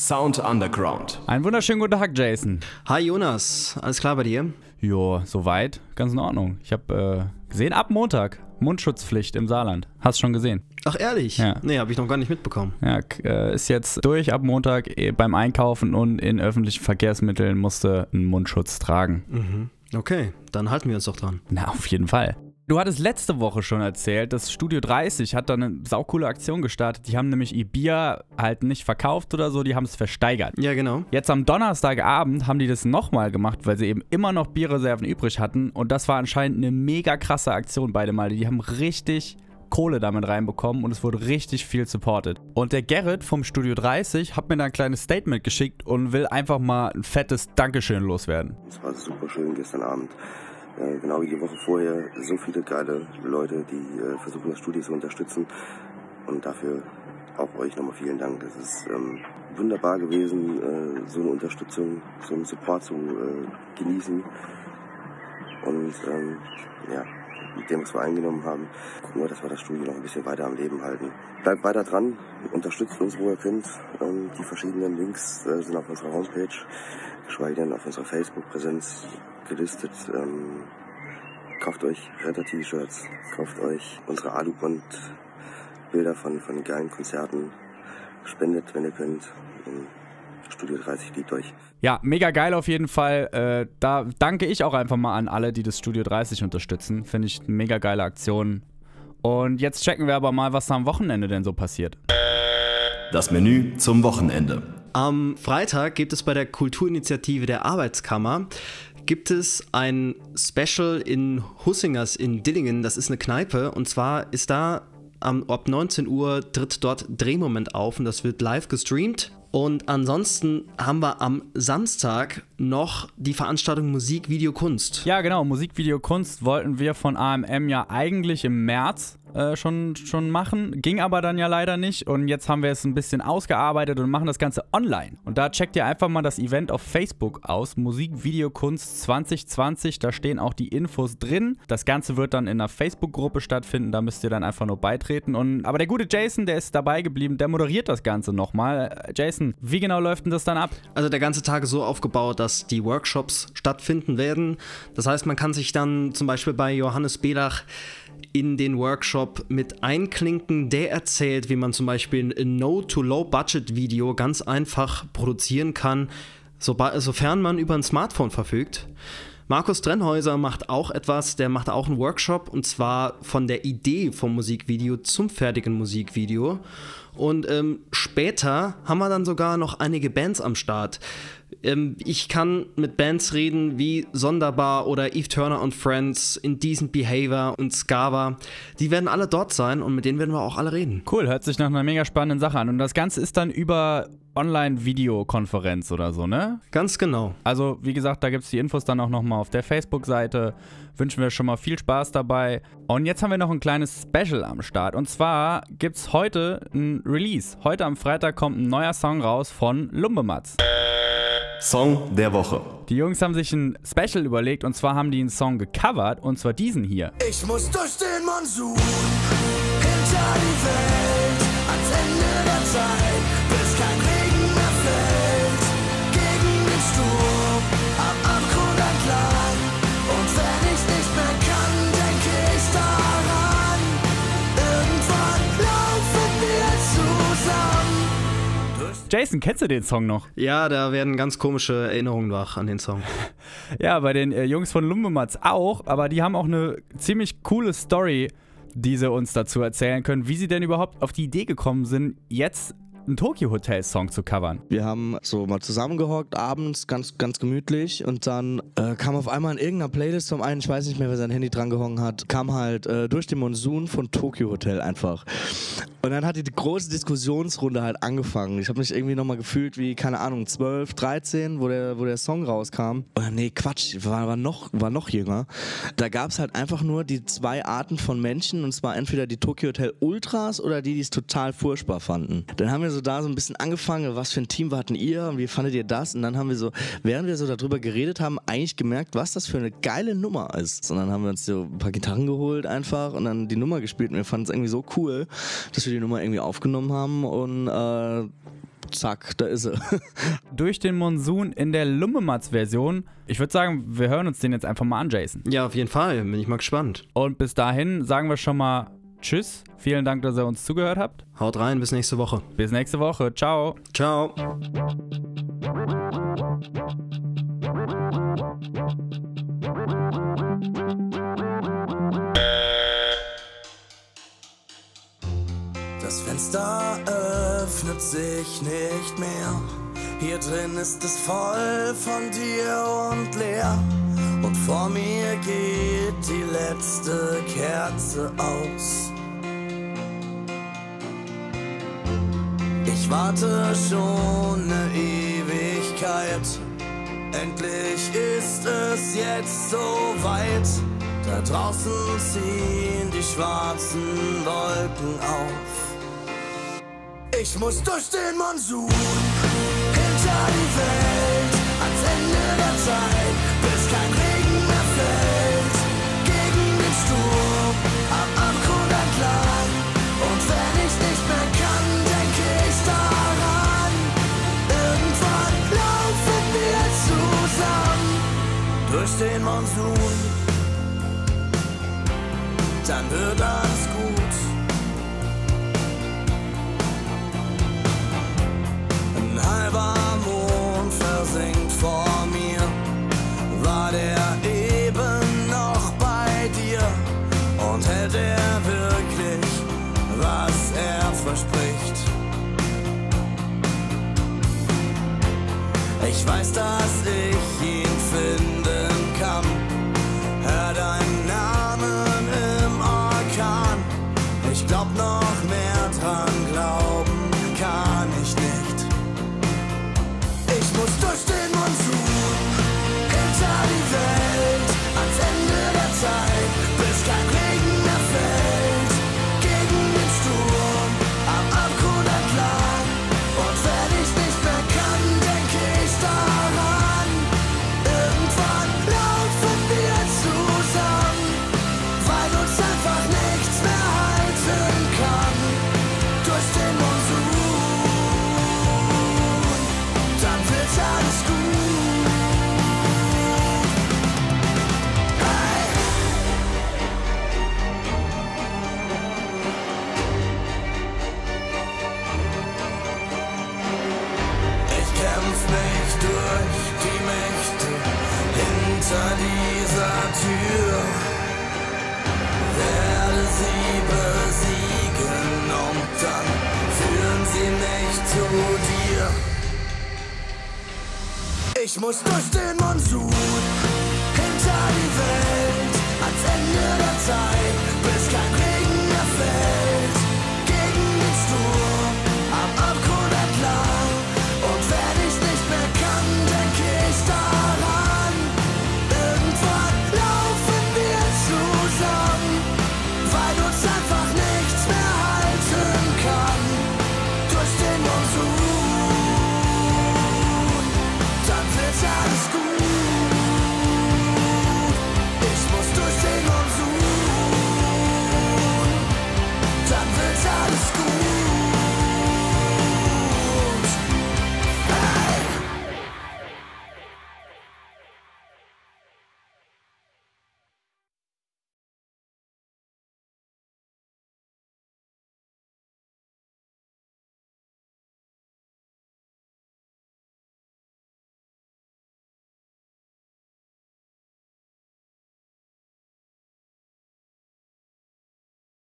Sound Underground. Einen wunderschönen guten Tag, Jason. Hi Jonas, alles klar bei dir? Jo, soweit, ganz in Ordnung. Ich habe äh, gesehen, ab Montag Mundschutzpflicht im Saarland. Hast schon gesehen? Ach ehrlich? Ja. Nee, habe ich noch gar nicht mitbekommen. Ja, äh, ist jetzt durch ab Montag eh, beim Einkaufen und in öffentlichen Verkehrsmitteln musste einen Mundschutz tragen. Mhm. Okay, dann halten wir uns doch dran. Na, auf jeden Fall. Du hattest letzte Woche schon erzählt, das Studio 30 hat da eine saukoole Aktion gestartet. Die haben nämlich ihr Bier halt nicht verkauft oder so, die haben es versteigert. Ja, genau. Jetzt am Donnerstagabend haben die das nochmal gemacht, weil sie eben immer noch Bierreserven übrig hatten. Und das war anscheinend eine mega krasse Aktion beide Male. Die haben richtig Kohle damit reinbekommen und es wurde richtig viel supported. Und der Gerrit vom Studio 30 hat mir da ein kleines Statement geschickt und will einfach mal ein fettes Dankeschön loswerden. Es war super schön gestern Abend. Äh, genau wie die Woche vorher. So viele geile Leute, die äh, versuchen, das Studio zu unterstützen. Und dafür auch euch nochmal vielen Dank. Es ist ähm, wunderbar gewesen, äh, so eine Unterstützung, so einen Support zu äh, genießen. Und ähm, ja, mit dem, was wir eingenommen haben, gucken wir, dass wir das Studio noch ein bisschen weiter am Leben halten. Bleibt weiter dran, unterstützt uns, wo ihr könnt. Ähm, die verschiedenen Links äh, sind auf unserer Homepage, geschweige denn auf unserer Facebook-Präsenz gelistet. Ähm, kauft euch Retter-T-Shirts, kauft euch unsere Alu-Band-Bilder von, von geilen Konzerten, spendet, wenn ihr könnt. Ähm, Studio 30 liebt euch. Ja, mega geil auf jeden Fall. Äh, da danke ich auch einfach mal an alle, die das Studio 30 unterstützen. Finde ich eine mega geile Aktion. Und jetzt checken wir aber mal, was da am Wochenende denn so passiert. Das Menü zum Wochenende. Am Freitag gibt es bei der Kulturinitiative der Arbeitskammer gibt es ein Special in Hussingers in Dillingen. Das ist eine Kneipe und zwar ist da am, ab 19 Uhr tritt dort Drehmoment auf und das wird live gestreamt. Und ansonsten haben wir am Samstag noch die Veranstaltung Musik, Video, Kunst. Ja, genau. Musikvideo Kunst wollten wir von AMM ja eigentlich im März äh, schon, schon machen. Ging aber dann ja leider nicht. Und jetzt haben wir es ein bisschen ausgearbeitet und machen das Ganze online. Und da checkt ihr einfach mal das Event auf Facebook aus. Musikvideo Kunst 2020. Da stehen auch die Infos drin. Das Ganze wird dann in einer Facebook-Gruppe stattfinden. Da müsst ihr dann einfach nur beitreten. Und, aber der gute Jason, der ist dabei geblieben. Der moderiert das Ganze nochmal. Äh, Jason, wie genau läuft denn das dann ab? Also der ganze Tag ist so aufgebaut, dass die Workshops stattfinden werden. Das heißt, man kann sich dann zum Beispiel bei Johannes Belach in den Workshop mit einklinken, der erzählt, wie man zum Beispiel ein No-to-Low-Budget-Video ganz einfach produzieren kann, sofern man über ein Smartphone verfügt. Markus Trennhäuser macht auch etwas, der macht auch einen Workshop und zwar von der Idee vom Musikvideo zum fertigen Musikvideo. Und ähm, später haben wir dann sogar noch einige Bands am Start. Ähm, ich kann mit Bands reden wie Sonderbar oder Eve Turner und Friends, Indecent Behavior und Scava. Die werden alle dort sein und mit denen werden wir auch alle reden. Cool, hört sich nach einer mega spannenden Sache an. Und das Ganze ist dann über Online-Videokonferenz oder so, ne? Ganz genau. Also, wie gesagt, da gibt es die Infos dann auch nochmal auf der Facebook-Seite. Wünschen wir schon mal viel Spaß dabei. Und jetzt haben wir noch ein kleines Special am Start. Und zwar gibt es heute ein Release. Heute am Freitag kommt ein neuer Song raus von Lumbematz. Song der Woche. Die Jungs haben sich ein Special überlegt und zwar haben die einen Song gecovert und zwar diesen hier. Ich muss durch den Monsun, Jason, kennst du den Song noch? Ja, da werden ganz komische Erinnerungen wach an den Song. Ja, bei den äh, Jungs von Lumbematz auch, aber die haben auch eine ziemlich coole Story, die sie uns dazu erzählen können, wie sie denn überhaupt auf die Idee gekommen sind, jetzt einen Tokyo Hotel Song zu covern. Wir haben so mal zusammengehockt, abends, ganz, ganz gemütlich und dann äh, kam auf einmal in irgendeiner Playlist vom einen, ich weiß nicht mehr, wer sein Handy dran gehangen hat, kam halt äh, durch den Monsun von Tokyo Hotel einfach. Und dann hat die große Diskussionsrunde halt angefangen. Ich habe mich irgendwie nochmal gefühlt wie, keine Ahnung, 12, 13, wo der, wo der Song rauskam. Oder nee, Quatsch, war, war, noch, war noch jünger. Da gab es halt einfach nur die zwei Arten von Menschen und zwar entweder die Tokyo Hotel Ultras oder die, die es total furchtbar fanden. Dann haben wir so da so ein bisschen angefangen, was für ein Team warten ihr und wie fandet ihr das? Und dann haben wir so, während wir so darüber geredet haben, eigentlich gemerkt, was das für eine geile Nummer ist. Und dann haben wir uns so ein paar Gitarren geholt einfach und dann die Nummer gespielt und wir fanden es irgendwie so cool, dass wir die Nummer irgendwie aufgenommen haben und äh, zack, da ist er. Durch den Monsun in der Lummematz-Version. Ich würde sagen, wir hören uns den jetzt einfach mal an, Jason. Ja, auf jeden Fall. Bin ich mal gespannt. Und bis dahin sagen wir schon mal Tschüss. Vielen Dank, dass ihr uns zugehört habt. Haut rein, bis nächste Woche. Bis nächste Woche. Ciao. Ciao. Das Fenster öffnet sich nicht mehr. Hier drin ist es voll von dir und leer. Und vor mir geht die letzte Kerze aus. Warte schon eine Ewigkeit. Endlich ist es jetzt so weit. Da draußen ziehen die schwarzen Wolken auf. Ich muss durch den Monsun, hinter die Welt, ans Ende der Zeit, den Monsun. Dann wird alles gut. hinter dieser Tür werde sie besiegen und dann führen sie mich zu dir. Ich muss durch den Monsun hinter die Welt ans Ende der Zeit.